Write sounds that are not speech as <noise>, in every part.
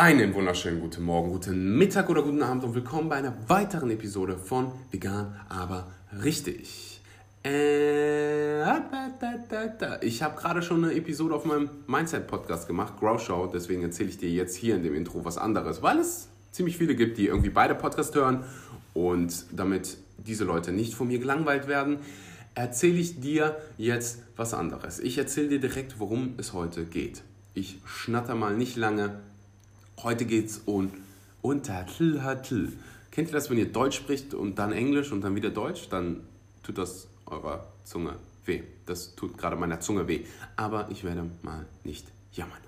Einen wunderschönen guten Morgen, guten Mittag oder guten Abend und willkommen bei einer weiteren Episode von Vegan, aber richtig. Äh, ich habe gerade schon eine Episode auf meinem Mindset-Podcast gemacht, Grow Show, deswegen erzähle ich dir jetzt hier in dem Intro was anderes, weil es ziemlich viele gibt, die irgendwie beide Podcasts hören und damit diese Leute nicht von mir gelangweilt werden, erzähle ich dir jetzt was anderes. Ich erzähle dir direkt, worum es heute geht. Ich schnatter mal nicht lange Heute geht es um Untertl. Kennt ihr das, wenn ihr Deutsch spricht und dann Englisch und dann wieder Deutsch? Dann tut das eurer Zunge weh. Das tut gerade meiner Zunge weh. Aber ich werde mal nicht jammern.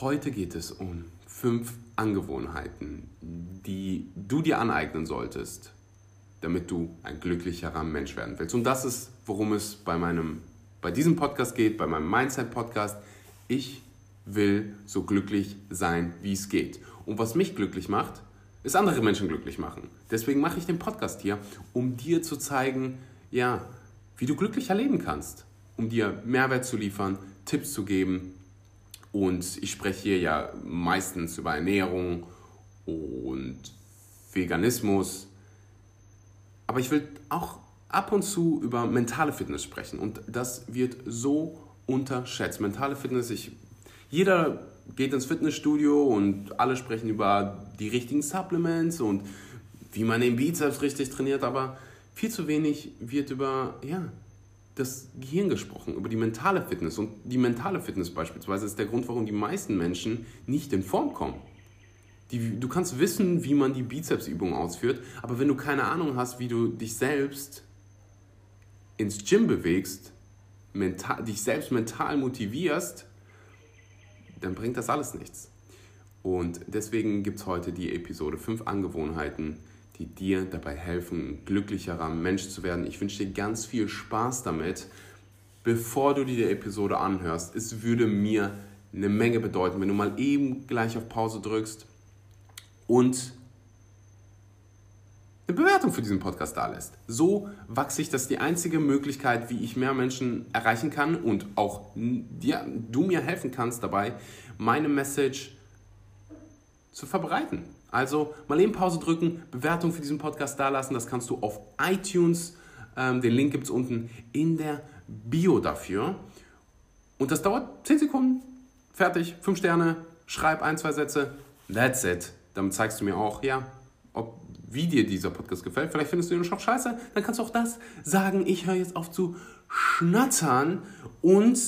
Heute geht es um fünf Angewohnheiten, die du dir aneignen solltest, damit du ein glücklicherer Mensch werden willst. Und das ist, worum es bei meinem, bei diesem Podcast geht, bei meinem Mindset-Podcast. Ich will so glücklich sein, wie es geht. Und was mich glücklich macht, ist andere Menschen glücklich machen. Deswegen mache ich den Podcast hier, um dir zu zeigen, ja, wie du glücklicher leben kannst, um dir Mehrwert zu liefern, Tipps zu geben. Und ich spreche hier ja meistens über Ernährung und Veganismus. Aber ich will auch ab und zu über mentale Fitness sprechen. Und das wird so unterschätzt. Mentale Fitness, ich jeder geht ins Fitnessstudio und alle sprechen über die richtigen Supplements und wie man den Bizeps richtig trainiert, aber viel zu wenig wird über ja, das Gehirn gesprochen, über die mentale Fitness. Und die mentale Fitness beispielsweise ist der Grund, warum die meisten Menschen nicht in Form kommen. Die, du kannst wissen, wie man die Bizepsübung ausführt, aber wenn du keine Ahnung hast, wie du dich selbst ins Gym bewegst, mental, dich selbst mental motivierst, dann bringt das alles nichts. Und deswegen gibt es heute die Episode 5 Angewohnheiten, die dir dabei helfen, ein glücklicherer Mensch zu werden. Ich wünsche dir ganz viel Spaß damit. Bevor du dir die Episode anhörst, es würde mir eine Menge bedeuten, wenn du mal eben gleich auf Pause drückst und eine Bewertung für diesen Podcast da lässt. So wachse ich, das die einzige Möglichkeit, wie ich mehr Menschen erreichen kann und auch ja, du mir helfen kannst dabei, meine Message zu verbreiten. Also mal eben Pause drücken, Bewertung für diesen Podcast da lassen. Das kannst du auf iTunes. Ähm, den Link gibt es unten in der Bio dafür. Und das dauert 10 Sekunden. Fertig, 5 Sterne, schreib ein, zwei Sätze. That's it. Damit zeigst du mir auch, ja, wie dir dieser Podcast gefällt. Vielleicht findest du ihn schon scheiße. Dann kannst du auch das sagen. Ich höre jetzt auf zu schnattern und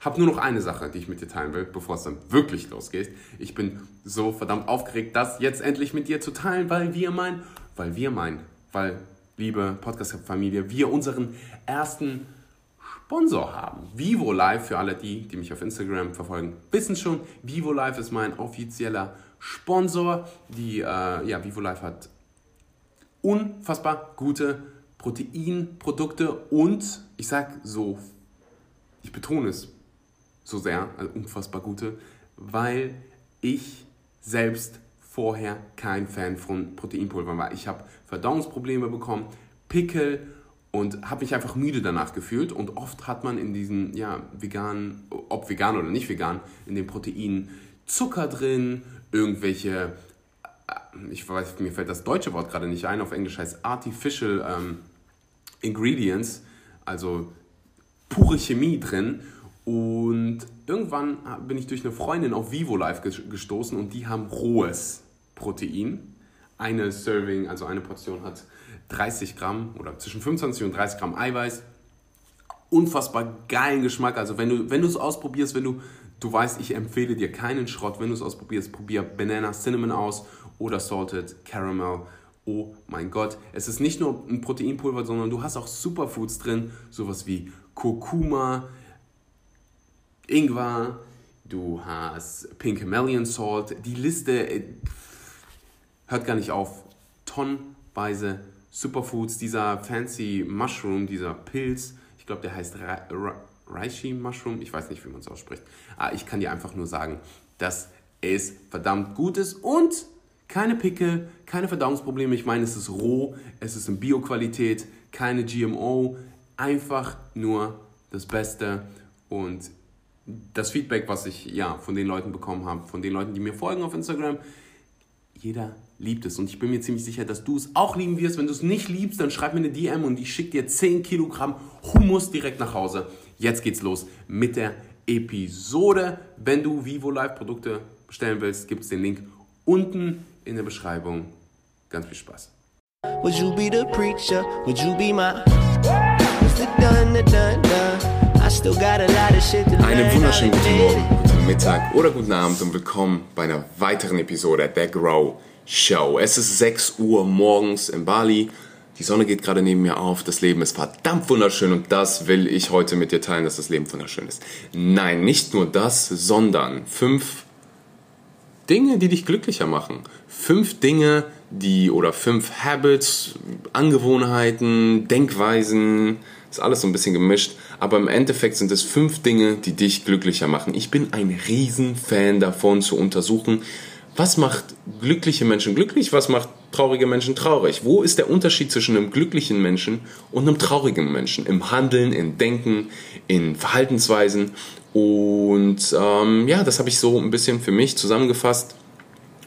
habe nur noch eine Sache, die ich mit dir teilen will, bevor es dann wirklich losgeht. Ich bin so verdammt aufgeregt, das jetzt endlich mit dir zu teilen, weil wir meinen, weil wir meinen, weil, liebe Podcast-Familie, wir unseren ersten Sponsor haben. Vivo Live, für alle die, die mich auf Instagram verfolgen, wissen schon, Vivo Live ist mein offizieller Sponsor. Die äh, ja, Vivo Life hat unfassbar gute Proteinprodukte und ich sag so, ich betone es so sehr, also unfassbar gute, weil ich selbst vorher kein Fan von Proteinpulver war. Ich habe Verdauungsprobleme bekommen, Pickel und habe mich einfach müde danach gefühlt. Und oft hat man in diesen ja, veganen, ob vegan oder nicht vegan, in den Proteinen Zucker drin, irgendwelche, äh, ich weiß, mir fällt das deutsche Wort gerade nicht ein, auf Englisch heißt Artificial ähm, Ingredients, also pure Chemie drin. Und irgendwann bin ich durch eine Freundin auf Vivo Life gestoßen und die haben rohes Protein. Eine Serving, also eine Portion hat 30 Gramm oder zwischen 25 und 30 Gramm Eiweiß. Unfassbar geilen Geschmack. Also wenn du, wenn du es ausprobierst, wenn du Du weißt, ich empfehle dir keinen Schrott. Wenn du es ausprobierst, probier Banana Cinnamon aus oder Salted Caramel. Oh mein Gott, es ist nicht nur ein Proteinpulver, sondern du hast auch Superfoods drin, sowas wie Kurkuma, Ingwer, du hast Pink Himalayan Salt. Die Liste äh, hört gar nicht auf. Tonnenweise Superfoods, dieser fancy Mushroom, dieser Pilz, ich glaube, der heißt Ra Ra Reishi Mushroom, ich weiß nicht, wie man es ausspricht. Aber ah, ich kann dir einfach nur sagen, dass es verdammt gut ist und keine Pickel, keine Verdauungsprobleme. Ich meine, es ist roh, es ist in Bio-Qualität, keine GMO, einfach nur das Beste. Und das Feedback, was ich ja von den Leuten bekommen habe, von den Leuten, die mir folgen auf Instagram, jeder liebt es. Und ich bin mir ziemlich sicher, dass du es auch lieben wirst. Wenn du es nicht liebst, dann schreib mir eine DM und ich schicke dir 10 Kilogramm Hummus direkt nach Hause. Jetzt geht's los mit der Episode. Wenn du Vivo Live Produkte bestellen willst, gibt es den Link unten in der Beschreibung. Ganz viel Spaß. Would you be the preacher? Would you be my einen wunderschönen guten Morgen, guten Mittag oder guten Abend und willkommen bei einer weiteren Episode der Grow Show. Es ist 6 Uhr morgens in Bali. Die Sonne geht gerade neben mir auf. Das Leben ist verdammt wunderschön und das will ich heute mit dir teilen, dass das Leben wunderschön ist. Nein, nicht nur das, sondern fünf Dinge, die dich glücklicher machen. Fünf Dinge, die oder fünf Habits, Angewohnheiten, Denkweisen, ist alles so ein bisschen gemischt, aber im Endeffekt sind es fünf Dinge, die dich glücklicher machen. Ich bin ein Riesenfan davon zu untersuchen, was macht glückliche Menschen glücklich, was macht traurige Menschen traurig. Wo ist der Unterschied zwischen einem glücklichen Menschen und einem traurigen Menschen? Im Handeln, im Denken, in Verhaltensweisen. Und ähm, ja, das habe ich so ein bisschen für mich zusammengefasst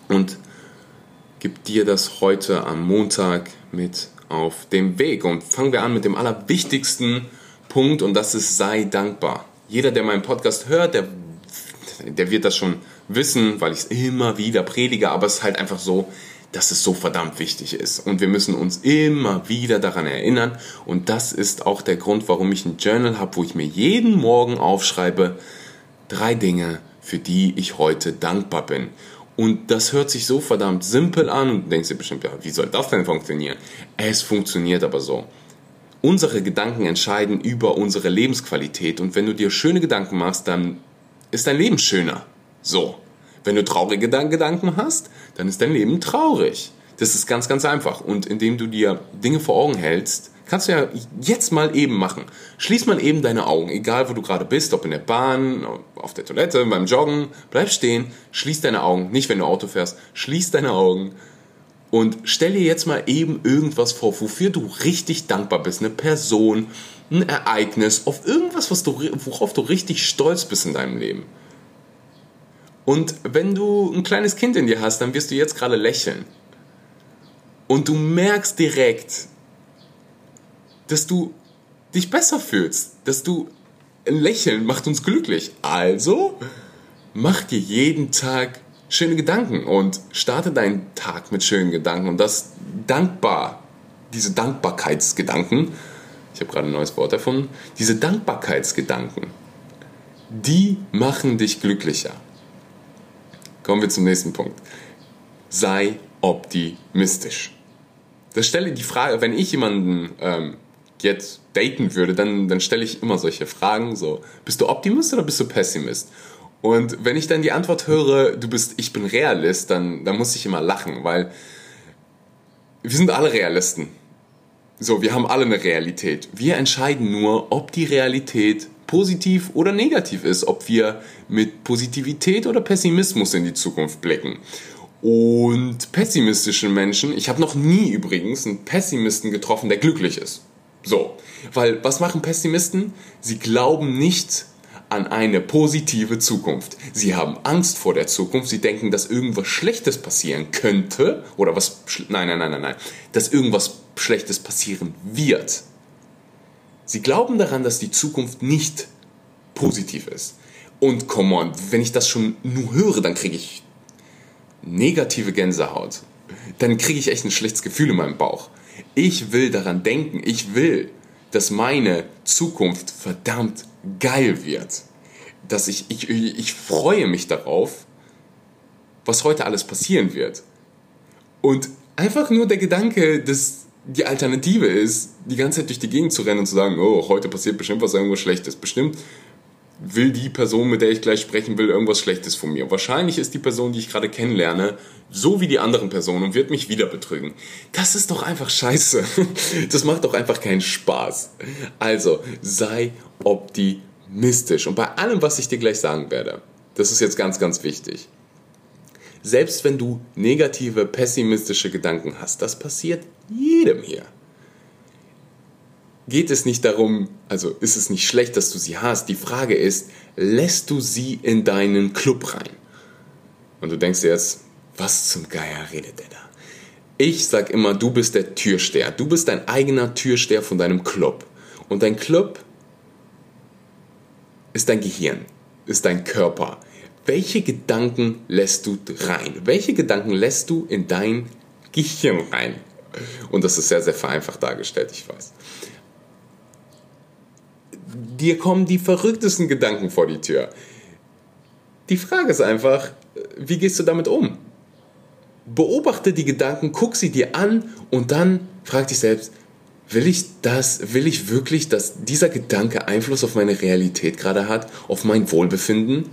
und gebe dir das heute am Montag mit auf dem Weg. Und fangen wir an mit dem allerwichtigsten Punkt und das ist sei dankbar. Jeder, der meinen Podcast hört, der, der wird das schon wissen, weil ich es immer wieder predige, aber es ist halt einfach so, dass es so verdammt wichtig ist. Und wir müssen uns immer wieder daran erinnern. Und das ist auch der Grund, warum ich ein Journal habe, wo ich mir jeden Morgen aufschreibe, drei Dinge, für die ich heute dankbar bin. Und das hört sich so verdammt simpel an und du denkst dir bestimmt, ja, wie soll das denn funktionieren? Es funktioniert aber so. Unsere Gedanken entscheiden über unsere Lebensqualität und wenn du dir schöne Gedanken machst, dann ist dein Leben schöner. So. Wenn du traurige Gedanken hast, dann ist dein Leben traurig. Das ist ganz, ganz einfach. Und indem du dir Dinge vor Augen hältst, Kannst du ja jetzt mal eben machen. Schließ mal eben deine Augen, egal wo du gerade bist, ob in der Bahn, auf der Toilette, beim Joggen. Bleib stehen, schließ deine Augen. Nicht, wenn du Auto fährst. Schließ deine Augen und stell dir jetzt mal eben irgendwas vor, wofür du richtig dankbar bist. Eine Person, ein Ereignis, auf irgendwas, was du, worauf du richtig stolz bist in deinem Leben. Und wenn du ein kleines Kind in dir hast, dann wirst du jetzt gerade lächeln. Und du merkst direkt, dass du dich besser fühlst, dass du ein Lächeln macht uns glücklich. Also mach dir jeden Tag schöne Gedanken und starte deinen Tag mit schönen Gedanken und das dankbar, diese Dankbarkeitsgedanken, ich habe gerade ein neues Wort erfunden, diese Dankbarkeitsgedanken, die machen dich glücklicher. Kommen wir zum nächsten Punkt. Sei optimistisch. Das stelle die Frage, wenn ich jemanden ähm, jetzt daten würde, dann, dann stelle ich immer solche Fragen, so, bist du Optimist oder bist du Pessimist? Und wenn ich dann die Antwort höre, du bist, ich bin Realist, dann, dann muss ich immer lachen, weil wir sind alle Realisten. So, wir haben alle eine Realität. Wir entscheiden nur, ob die Realität positiv oder negativ ist, ob wir mit Positivität oder Pessimismus in die Zukunft blicken. Und pessimistische Menschen, ich habe noch nie übrigens einen Pessimisten getroffen, der glücklich ist. So, weil was machen Pessimisten? Sie glauben nicht an eine positive Zukunft. Sie haben Angst vor der Zukunft. Sie denken, dass irgendwas Schlechtes passieren könnte oder was nein, nein, nein, nein, nein, dass irgendwas Schlechtes passieren wird. Sie glauben daran, dass die Zukunft nicht positiv ist. Und come on, wenn ich das schon nur höre, dann kriege ich negative Gänsehaut. Dann kriege ich echt ein schlechtes Gefühl in meinem Bauch. Ich will daran denken, ich will, dass meine Zukunft verdammt geil wird. Dass ich, ich, ich freue mich darauf, was heute alles passieren wird. Und einfach nur der Gedanke, dass die Alternative ist, die ganze Zeit durch die Gegend zu rennen und zu sagen, oh, heute passiert bestimmt was irgendwas Schlechtes. Bestimmt will die Person, mit der ich gleich sprechen will, irgendwas Schlechtes von mir. Wahrscheinlich ist die Person, die ich gerade kennenlerne, so wie die anderen Personen und wird mich wieder betrügen. Das ist doch einfach scheiße. <laughs> Das macht doch einfach keinen Spaß. Also, sei optimistisch. Und bei allem, was ich dir gleich sagen werde, das ist jetzt ganz, ganz wichtig. Selbst wenn du negative, pessimistische Gedanken hast, das passiert jedem hier geht es nicht darum, also ist es nicht schlecht, dass du sie hast. Die Frage ist, lässt du sie in deinen Club rein? Und du denkst dir jetzt, was zum Geier redet der da? Ich sag immer, du bist der Türsteher. Du bist dein eigener Türsteher von deinem Club. Und dein Club ist dein Gehirn, ist dein Körper. Welche Gedanken lässt du rein? Welche Gedanken lässt du in dein Gehirn rein? Und das ist sehr, sehr vereinfacht dargestellt, ich weiß. Dir kommen die verrücktesten Gedanken vor die Tür. Die Frage ist einfach, wie gehst du damit um? Beobachte die Gedanken, guck sie dir an und dann frag dich selbst, will ich das, will ich wirklich, dass dieser Gedanke Einfluss auf meine Realität gerade hat, auf mein Wohlbefinden?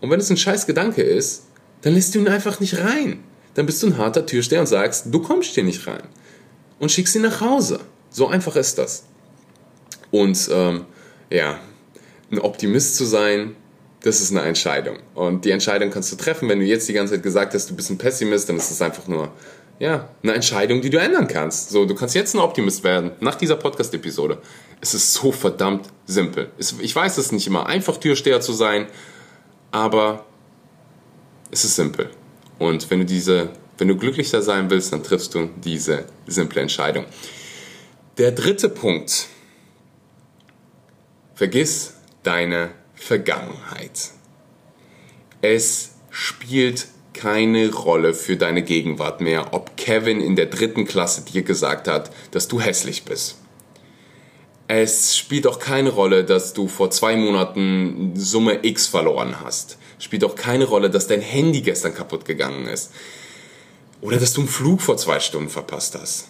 Und wenn es ein scheiß Gedanke ist, dann lässt du ihn einfach nicht rein. Dann bist du ein harter Türsteher und sagst, du kommst hier nicht rein. Und schickst ihn nach Hause. So einfach ist das. Und ähm, ja, ein Optimist zu sein, das ist eine Entscheidung. Und die Entscheidung kannst du treffen, wenn du jetzt die ganze Zeit gesagt hast, du bist ein Pessimist, dann ist es einfach nur ja, eine Entscheidung, die du ändern kannst. So, du kannst jetzt ein Optimist werden, nach dieser Podcast-Episode. Es ist so verdammt simpel. Ich weiß, es ist nicht immer einfach, Türsteher zu sein, aber es ist simpel. Und wenn du diese, wenn du glücklicher sein willst, dann triffst du diese simple Entscheidung. Der dritte Punkt. Vergiss deine Vergangenheit. Es spielt keine Rolle für deine Gegenwart mehr, ob Kevin in der dritten Klasse dir gesagt hat, dass du hässlich bist. Es spielt auch keine Rolle, dass du vor zwei Monaten Summe X verloren hast. Es spielt auch keine Rolle, dass dein Handy gestern kaputt gegangen ist. Oder dass du einen Flug vor zwei Stunden verpasst hast.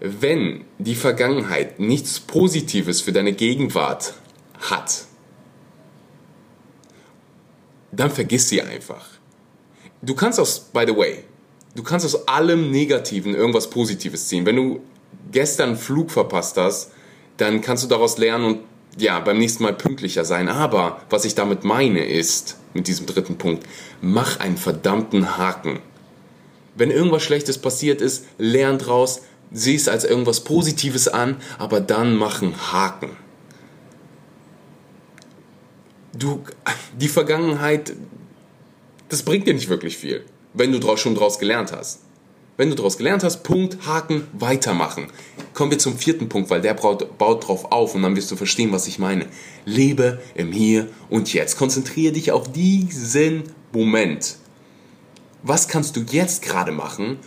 Wenn die Vergangenheit nichts Positives für deine Gegenwart hat, dann vergiss sie einfach. Du kannst aus, by the way, du kannst aus allem Negativen irgendwas Positives ziehen. Wenn du gestern einen Flug verpasst hast, dann kannst du daraus lernen und ja, beim nächsten Mal pünktlicher sein. Aber was ich damit meine ist, mit diesem dritten Punkt, mach einen verdammten Haken. Wenn irgendwas Schlechtes passiert ist, lern draus, sieh es als irgendwas Positives an, aber dann mach einen Haken. Du, die Vergangenheit, das bringt dir nicht wirklich viel, wenn du schon draus gelernt hast. Wenn du daraus gelernt hast, Punkt, Haken, weitermachen. Kommen wir zum vierten Punkt, weil der baut, baut drauf auf und dann wirst du verstehen, was ich meine. Lebe im Hier und Jetzt. Konzentriere dich auf diesen Moment. Was kannst du jetzt gerade machen,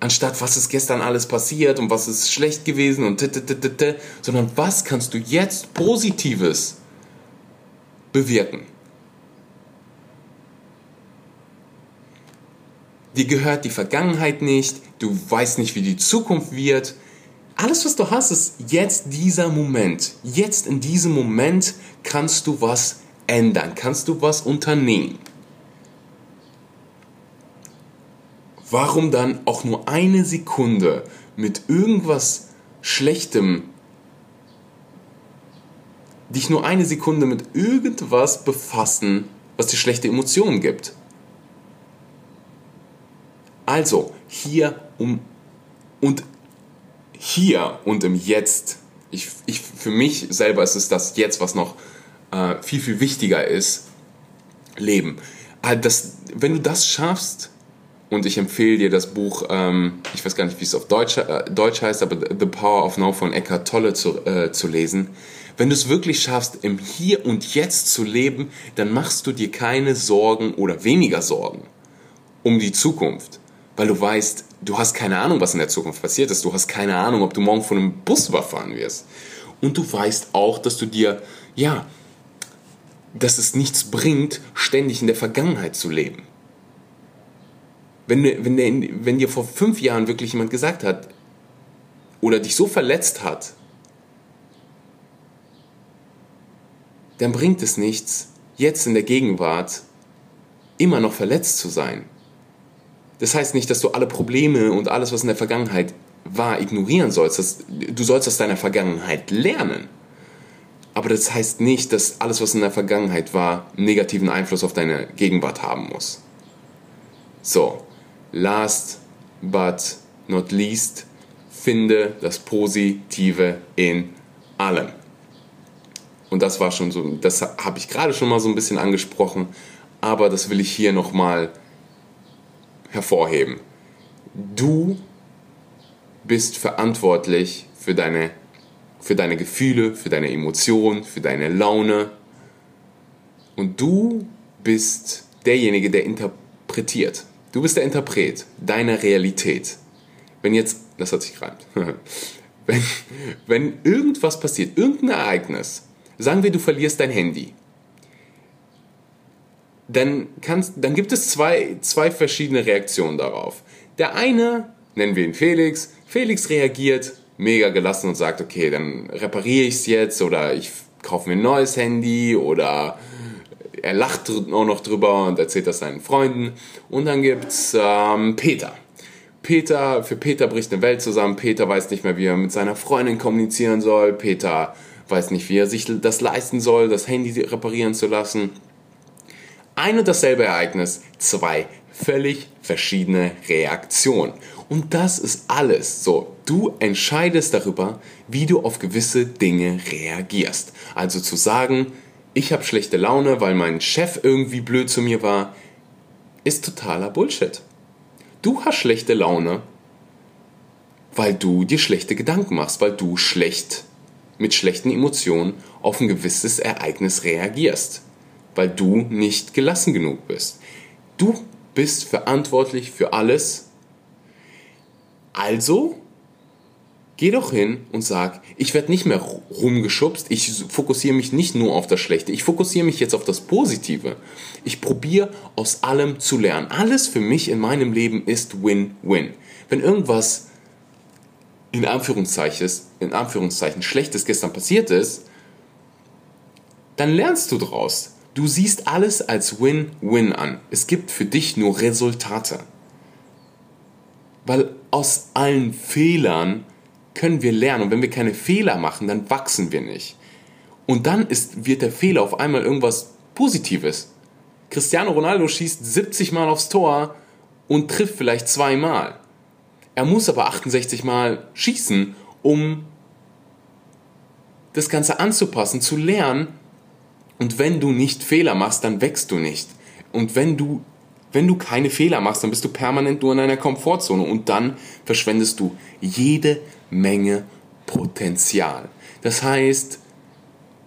anstatt was ist gestern alles passiert und was ist schlecht gewesen und t, sondern was kannst du jetzt Positives bewirken? Dir gehört die Vergangenheit nicht, du weißt nicht, wie die Zukunft wird. Alles, was du hast, ist jetzt dieser Moment. Jetzt in diesem Moment kannst du was ändern, kannst du was unternehmen. Warum dann auch nur eine Sekunde mit irgendwas Schlechtem, dich nur eine Sekunde mit irgendwas befassen, was dir schlechte Emotionen gibt? Also, hier um und hier und im Jetzt. Ich, ich, für mich selber ist es das Jetzt, was noch äh, viel, viel wichtiger ist. Leben. Das, wenn du das schaffst, und ich empfehle dir das Buch, ähm, ich weiß gar nicht, wie es auf Deutsch, äh, Deutsch heißt, aber The Power of Now von Eckhart Tolle zu, äh, zu lesen. Wenn du es wirklich schaffst, im Hier und Jetzt zu leben, dann machst du dir keine Sorgen oder weniger Sorgen um die Zukunft weil du weißt, du hast keine Ahnung, was in der Zukunft passiert ist. Du hast keine Ahnung, ob du morgen von einem Bus überfahren wirst. Und du weißt auch, dass du dir, ja, dass es nichts bringt, ständig in der Vergangenheit zu leben. Wenn, wenn, wenn dir vor fünf Jahren wirklich jemand gesagt hat oder dich so verletzt hat, dann bringt es nichts, jetzt in der Gegenwart immer noch verletzt zu sein. Das heißt nicht, dass du alle Probleme und alles, was in der Vergangenheit war, ignorieren sollst. Du sollst aus deiner Vergangenheit lernen. Aber das heißt nicht, dass alles, was in der Vergangenheit war, negativen Einfluss auf deine Gegenwart haben muss. So, last but not least, finde das Positive in allem. Und das war schon so, das habe ich gerade schon mal so ein bisschen angesprochen, aber das will ich hier nochmal hervorheben. Du bist verantwortlich für deine, für deine Gefühle, für deine Emotionen, für deine Laune. Und du bist derjenige, der interpretiert. Du bist der Interpret deiner Realität. Wenn jetzt, das hat sich gereimt, <laughs> wenn, wenn irgendwas passiert, irgendein Ereignis, sagen wir, du verlierst dein Handy, dann, kannst, dann gibt es zwei, zwei verschiedene Reaktionen darauf. Der eine, nennen wir ihn Felix, Felix reagiert mega gelassen und sagt, okay, dann repariere ich es jetzt oder ich kaufe mir ein neues Handy oder er lacht auch noch drüber und erzählt das seinen Freunden. Und dann gibt's ähm, Peter. Peter, für Peter bricht eine Welt zusammen. Peter weiß nicht mehr, wie er mit seiner Freundin kommunizieren soll. Peter weiß nicht, wie er sich das leisten soll, das Handy reparieren zu lassen. Ein und dasselbe Ereignis, zwei völlig verschiedene Reaktionen. Und das ist alles. So, du entscheidest darüber, wie du auf gewisse Dinge reagierst. Also zu sagen, ich habe schlechte Laune, weil mein Chef irgendwie blöd zu mir war, ist totaler Bullshit. Du hast schlechte Laune, weil du dir schlechte Gedanken machst, weil du schlecht mit schlechten Emotionen auf ein gewisses Ereignis reagierst, weil du nicht gelassen genug bist. Du bist verantwortlich für alles. Also Geh doch hin und sag, ich werde nicht mehr rumgeschubst, ich fokussiere mich nicht nur auf das Schlechte, ich fokussiere mich jetzt auf das Positive. Ich probiere aus allem zu lernen. Alles für mich in meinem Leben ist Win-Win. Wenn irgendwas in Anführungszeichen, in Anführungszeichen Schlechtes gestern passiert ist, dann lernst du draus. Du siehst alles als Win-Win an. Es gibt für dich nur Resultate. Weil aus allen Fehlern können wir lernen. Und wenn wir keine Fehler machen, dann wachsen wir nicht. Und dann ist, wird der Fehler auf einmal irgendwas Positives. Cristiano Ronaldo schießt 70 Mal aufs Tor und trifft vielleicht zweimal. Er muss aber 68 Mal schießen, um das Ganze anzupassen, zu lernen. Und wenn du nicht Fehler machst, dann wächst du nicht. Und wenn du, wenn du keine Fehler machst, dann bist du permanent nur in einer Komfortzone und dann verschwendest du jede Menge Potenzial. Das heißt,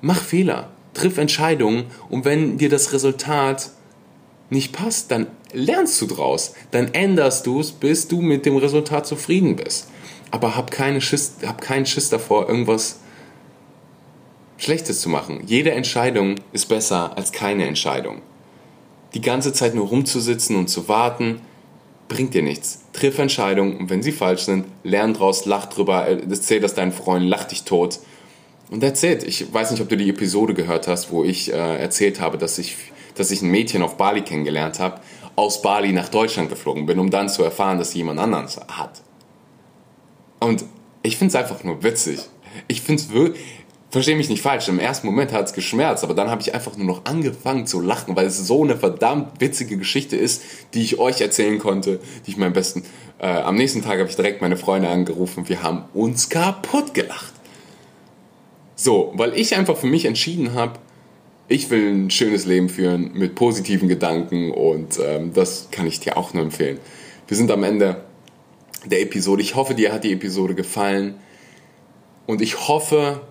mach Fehler, triff Entscheidungen und wenn dir das Resultat nicht passt, dann lernst du draus, dann änderst du es, bis du mit dem Resultat zufrieden bist. Aber hab, keine Schiss, hab keinen Schiss davor, irgendwas Schlechtes zu machen. Jede Entscheidung ist besser als keine Entscheidung. Die ganze Zeit nur rumzusitzen und zu warten, bringt dir nichts. Triff Entscheidungen und wenn sie falsch sind, lern draus, lach drüber, erzähl das deinen Freunden, lach dich tot. Und erzählt. Ich weiß nicht, ob du die Episode gehört hast, wo ich äh, erzählt habe, dass ich, dass ich ein Mädchen auf Bali kennengelernt habe, aus Bali nach Deutschland geflogen bin, um dann zu erfahren, dass sie jemand anderes hat. Und ich finde es einfach nur witzig. Ich finde es wirklich, verstehe mich nicht falsch, im ersten Moment hat es geschmerzt, aber dann habe ich einfach nur noch angefangen zu lachen, weil es so eine verdammt witzige Geschichte ist, die ich euch erzählen konnte, die ich meinem besten. Äh, am nächsten Tag habe ich direkt meine Freunde angerufen, wir haben uns kaputt gelacht. So, weil ich einfach für mich entschieden habe, ich will ein schönes Leben führen mit positiven Gedanken und ähm, das kann ich dir auch nur empfehlen. Wir sind am Ende der Episode. Ich hoffe, dir hat die Episode gefallen und ich hoffe,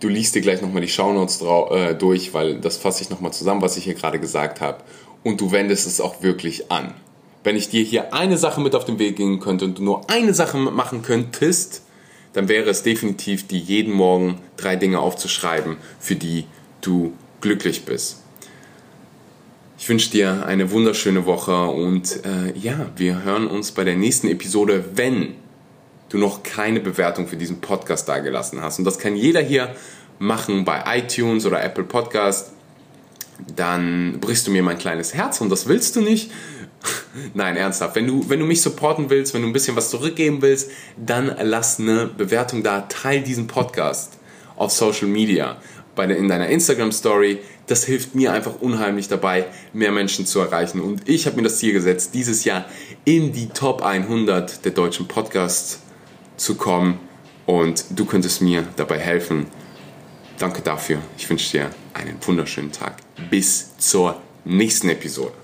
Du liest dir gleich nochmal die Shownotes äh, durch, weil das fasse ich nochmal zusammen, was ich hier gerade gesagt habe. Und du wendest es auch wirklich an. Wenn ich dir hier eine Sache mit auf den Weg gehen könnte und du nur eine Sache machen könntest, dann wäre es definitiv, die jeden Morgen drei Dinge aufzuschreiben, für die du glücklich bist. Ich wünsche dir eine wunderschöne Woche und äh, ja, wir hören uns bei der nächsten Episode, wenn du noch keine Bewertung für diesen Podcast dagelassen hast. Und das kann jeder hier machen bei iTunes oder Apple Podcast. Dann brichst du mir mein kleines Herz und das willst du nicht. <laughs> Nein, ernsthaft. Wenn du, wenn du mich supporten willst, wenn du ein bisschen was zurückgeben willst, dann lass eine Bewertung da. Teil diesen Podcast auf Social Media, bei der, in deiner Instagram Story. Das hilft mir einfach unheimlich dabei, mehr Menschen zu erreichen. Und ich habe mir das Ziel gesetzt, dieses Jahr in die Top 100 der deutschen Podcasts zu kommen und du könntest mir dabei helfen. Danke dafür. Ich wünsche dir einen wunderschönen Tag. Bis zur nächsten Episode.